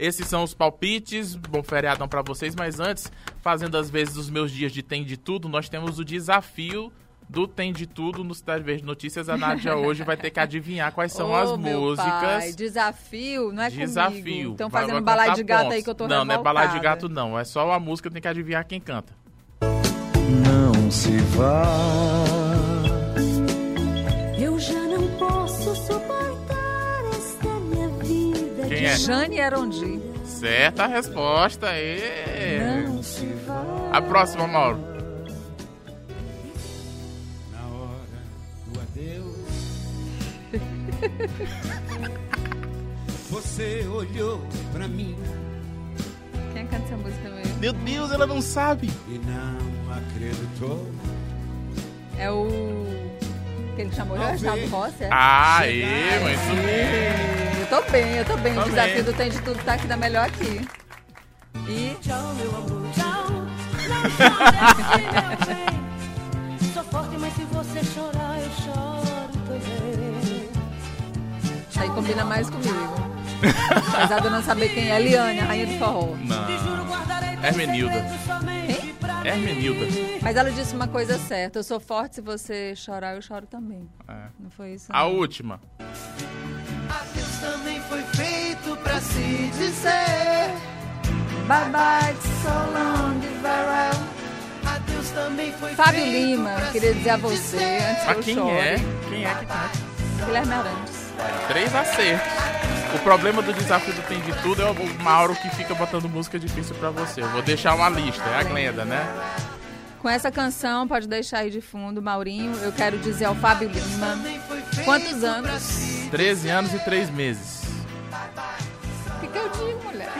Esses são os palpites. Bom feriadão para vocês, mas antes, fazendo as vezes os meus dias de Tem de Tudo, nós temos o desafio do Tem de Tudo no Cidade Verde Notícias. A Nádia hoje vai ter que adivinhar quais são Ô, as meu músicas. Pai, desafio, não é Desafio. comigo. Estão fazendo vai balai de gato pontos. aí que eu tô Não, não é balai de revoltada. gato, não. É só a música, tem que adivinhar quem canta. Não se vá. É? Jane Erondi. Certa resposta. É. Não se vá. A próxima, Mauro. Na hora do adeus. Você olhou pra mim Quem canta essa música mesmo? Meu Deus, ela não sabe. e não acreditou. É o... Que chamou o Reginaldo Rossi, é? Aê, mas isso mesmo. Eu tô bem, eu tô bem. Tô o desafio bem. do Tem de Tudo tá aqui da melhor aqui. E Tchau, meu amor, tchau. Não chore. Sou forte, mas se você chorar, eu choro também. aí combina mais comigo. Apesar de eu não saber quem é Eliane, a rainha do forró. Não. Hermenilda. Hermenilda. Mas ela disse uma coisa certa. Eu sou forte, se você chorar, eu choro também. É. Não foi isso? A não? última. Também foi feito pra se dizer. Bye bye, so long, farewell. Adeus também foi Fábio feito Lima, pra queria dizer a você, antes que quem chore. é? Quem é que canta? Guilherme Arantes. Três acertos. O problema do desafio do Tem de Tudo é o Mauro que fica botando música difícil pra você. Eu vou deixar uma lista, é a Glenda, né? Com essa canção, pode deixar aí de fundo, Maurinho. Eu quero dizer ao Fábio Lima. Quantos anos? 13 anos e 3 meses. O que, que eu digo, mulher?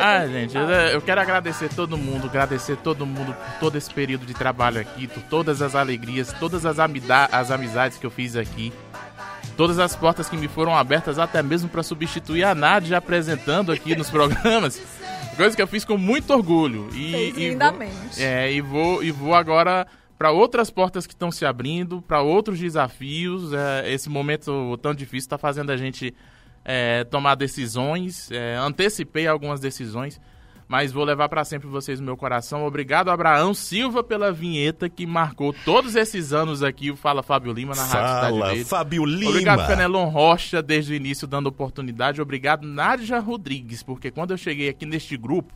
Ah, gente, eu quero agradecer todo mundo, agradecer todo mundo por todo esse período de trabalho aqui, por todas as alegrias, todas as, amida- as amizades que eu fiz aqui, todas as portas que me foram abertas até mesmo para substituir a Nádia apresentando aqui nos programas, coisa que eu fiz com muito orgulho. E, Fez e lindamente. Vou, é, e vou, e vou agora para outras portas que estão se abrindo, para outros desafios. É, esse momento tão difícil está fazendo a gente é, tomar decisões. É, antecipei algumas decisões, mas vou levar para sempre vocês no meu coração. Obrigado, Abraão Silva, pela vinheta que marcou todos esses anos aqui o Fala Fábio Lima na Rádio Cidade Fala, Verde. Fábio Lima. Obrigado, Fenelon Rocha, desde o início dando oportunidade. Obrigado, Nádia Rodrigues, porque quando eu cheguei aqui neste grupo,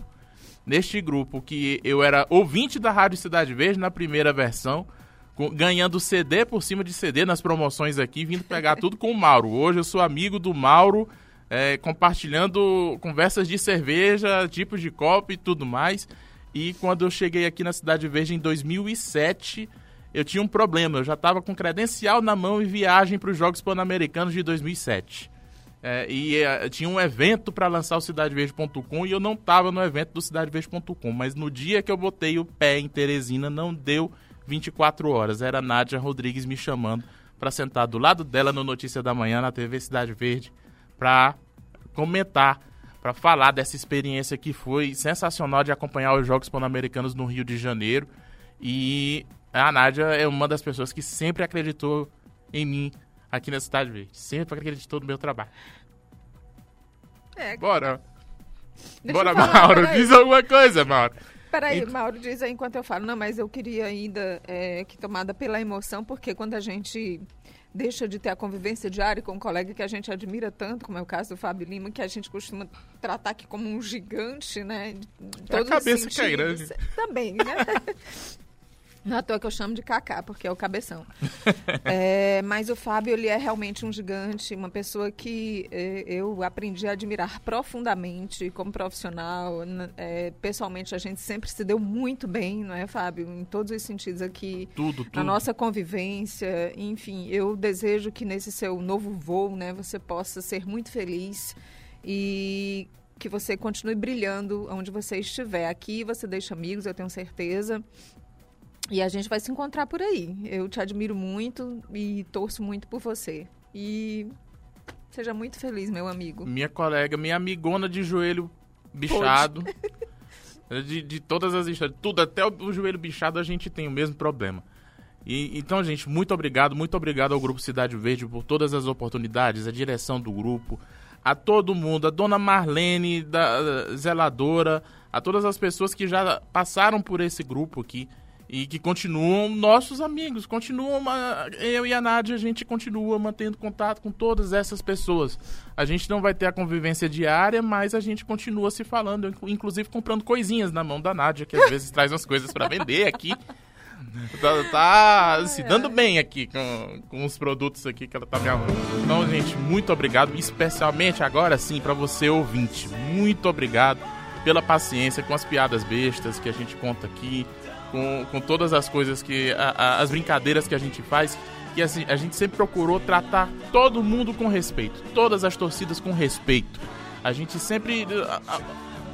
neste grupo que eu era ouvinte da Rádio Cidade Verde na primeira versão, ganhando CD por cima de CD nas promoções aqui, vindo pegar tudo com o Mauro. Hoje eu sou amigo do Mauro, é, compartilhando conversas de cerveja, tipos de copo e tudo mais. E quando eu cheguei aqui na Cidade Verde em 2007, eu tinha um problema. Eu já estava com credencial na mão e viagem para os Jogos Pan-Americanos de 2007. É, e é, tinha um evento para lançar o CidadeVerde.com e eu não estava no evento do CidadeVerde.com. Mas no dia que eu botei o pé em Teresina, não deu 24 horas. Era a Nádia Rodrigues me chamando para sentar do lado dela no Notícia da Manhã, na TV Cidade Verde, para comentar, para falar dessa experiência que foi sensacional de acompanhar os Jogos Pan-Americanos no Rio de Janeiro. E a Nádia é uma das pessoas que sempre acreditou em mim aqui na Cidade Verde. Sempre acreditou no meu trabalho. É, Bora. deixa Bora, falar, Mauro. Diz alguma coisa, Mauro. Peraí, Mauro, diz aí enquanto eu falo. Não, mas eu queria ainda é, que tomada pela emoção, porque quando a gente deixa de ter a convivência diária com um colega que a gente admira tanto, como é o caso do Fábio Lima, que a gente costuma tratar aqui como um gigante, né? de É a cabeça que é grande. Também, né? Não à toa que eu chamo de Kaká, porque é o cabeção. É, mas o Fábio, ele é realmente um gigante, uma pessoa que é, eu aprendi a admirar profundamente como profissional. É, pessoalmente, a gente sempre se deu muito bem, não é, Fábio? Em todos os sentidos aqui. Tudo, tudo. Na nossa convivência, enfim, eu desejo que nesse seu novo voo, né, você possa ser muito feliz e que você continue brilhando onde você estiver. Aqui você deixa amigos, eu tenho certeza. E a gente vai se encontrar por aí. Eu te admiro muito e torço muito por você. E seja muito feliz, meu amigo. Minha colega, minha amigona de joelho bichado. De, de todas as histórias. Tudo, até o, o joelho bichado a gente tem o mesmo problema. E, então, gente, muito obrigado, muito obrigado ao Grupo Cidade Verde por todas as oportunidades, a direção do grupo, a todo mundo, a dona Marlene, da zeladora, a todas as pessoas que já passaram por esse grupo aqui e que continuam nossos amigos, continuam eu e a Nádia, a gente continua mantendo contato com todas essas pessoas. A gente não vai ter a convivência diária, mas a gente continua se falando, inclusive comprando coisinhas na mão da Nádia, que às vezes traz umas coisas para vender aqui. Tá, tá se dando bem aqui com, com os produtos aqui que ela tá me arrumando. Então, gente, muito obrigado, especialmente agora sim para você ouvinte. Muito obrigado pela paciência com as piadas bestas que a gente conta aqui, com, com todas as coisas que. A, a, as brincadeiras que a gente faz. Que assim, a gente sempre procurou tratar todo mundo com respeito, todas as torcidas com respeito. A gente sempre. A,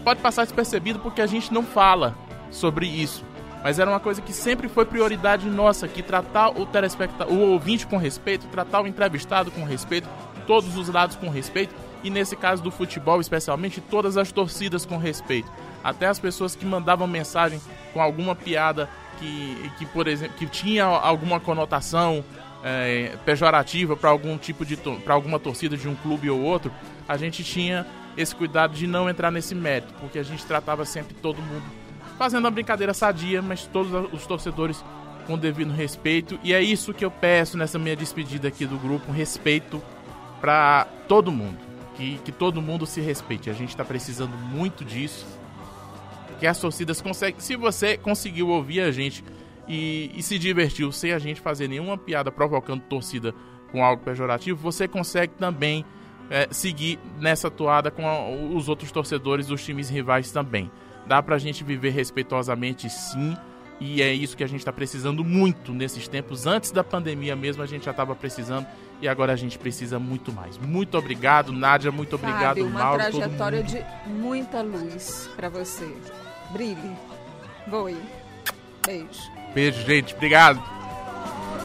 pode passar despercebido porque a gente não fala sobre isso. Mas era uma coisa que sempre foi prioridade nossa, que tratar o telespectador, o ouvinte com respeito, tratar o entrevistado com respeito, todos os lados com respeito, e nesse caso do futebol especialmente, todas as torcidas com respeito até as pessoas que mandavam mensagem com alguma piada que, que por exemplo, que tinha alguma conotação é, pejorativa para algum tipo de para alguma torcida de um clube ou outro, a gente tinha esse cuidado de não entrar nesse mérito, porque a gente tratava sempre todo mundo fazendo uma brincadeira sadia, mas todos os torcedores com devido respeito. E é isso que eu peço nessa minha despedida aqui do grupo, respeito para todo mundo, que, que todo mundo se respeite. A gente está precisando muito disso que as torcidas conseguem. Se você conseguiu ouvir a gente e, e, se divertiu sem a gente fazer nenhuma piada provocando torcida com algo pejorativo, você consegue também é, seguir nessa toada com a, os outros torcedores dos times rivais também. Dá pra gente viver respeitosamente sim. E é isso que a gente está precisando muito nesses tempos. Antes da pandemia mesmo, a gente já estava precisando e agora a gente precisa muito mais. Muito obrigado, Nádia. Muito obrigado, Fábio, uma Mauro. Uma trajetória de muita luz para você. Brilhe. Voe. Beijo. Beijo, gente. Obrigado.